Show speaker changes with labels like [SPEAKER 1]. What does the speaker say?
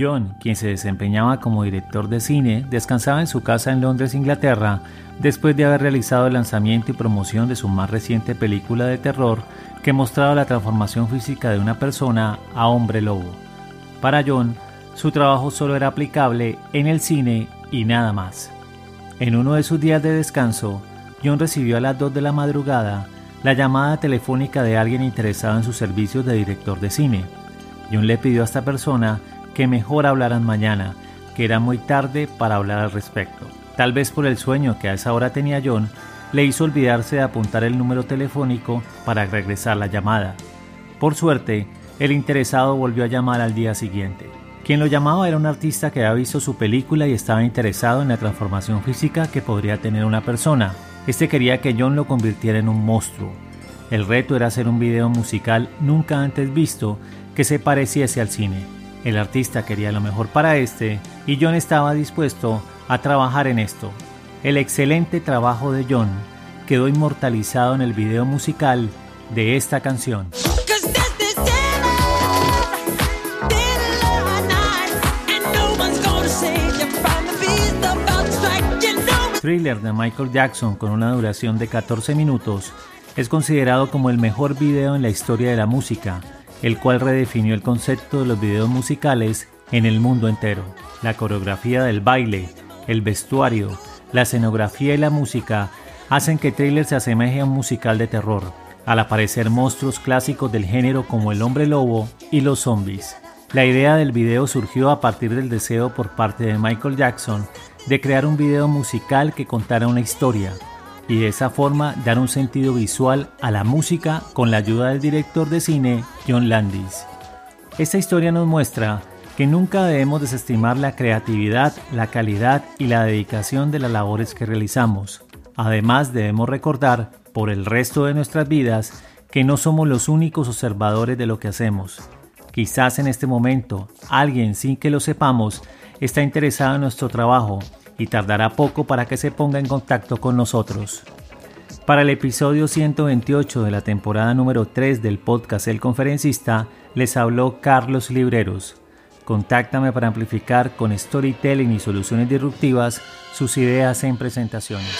[SPEAKER 1] John, quien se desempeñaba como director de cine, descansaba en su casa en Londres, Inglaterra, después de haber realizado el lanzamiento y promoción de su más reciente película de terror que mostraba la transformación física de una persona a hombre lobo. Para John, su trabajo solo era aplicable en el cine y nada más. En uno de sus días de descanso, John recibió a las 2 de la madrugada la llamada telefónica de alguien interesado en sus servicios de director de cine. John le pidió a esta persona que mejor hablaran mañana, que era muy tarde para hablar al respecto. Tal vez por el sueño que a esa hora tenía John, le hizo olvidarse de apuntar el número telefónico para regresar la llamada. Por suerte, el interesado volvió a llamar al día siguiente. Quien lo llamaba era un artista que había visto su película y estaba interesado en la transformación física que podría tener una persona. Este quería que John lo convirtiera en un monstruo. El reto era hacer un video musical nunca antes visto que se pareciese al cine. El artista quería lo mejor para este y John estaba dispuesto a trabajar en esto. El excelente trabajo de John quedó inmortalizado en el video musical de esta canción. Thriller de Michael Jackson con una duración de 14 minutos es considerado como el mejor video en la historia de la música el cual redefinió el concepto de los videos musicales en el mundo entero. La coreografía del baile, el vestuario, la escenografía y la música hacen que Thriller se asemeje a un musical de terror, al aparecer monstruos clásicos del género como el hombre lobo y los zombies. La idea del video surgió a partir del deseo por parte de Michael Jackson de crear un video musical que contara una historia, y de esa forma dar un sentido visual a la música con la ayuda del director de cine John Landis. Esta historia nos muestra que nunca debemos desestimar la creatividad, la calidad y la dedicación de las labores que realizamos. Además debemos recordar por el resto de nuestras vidas que no somos los únicos observadores de lo que hacemos. Quizás en este momento alguien sin que lo sepamos está interesado en nuestro trabajo y tardará poco para que se ponga en contacto con nosotros. Para el episodio 128 de la temporada número 3 del podcast El Conferencista, les habló Carlos Libreros. Contáctame para amplificar con storytelling y soluciones disruptivas sus ideas en presentaciones.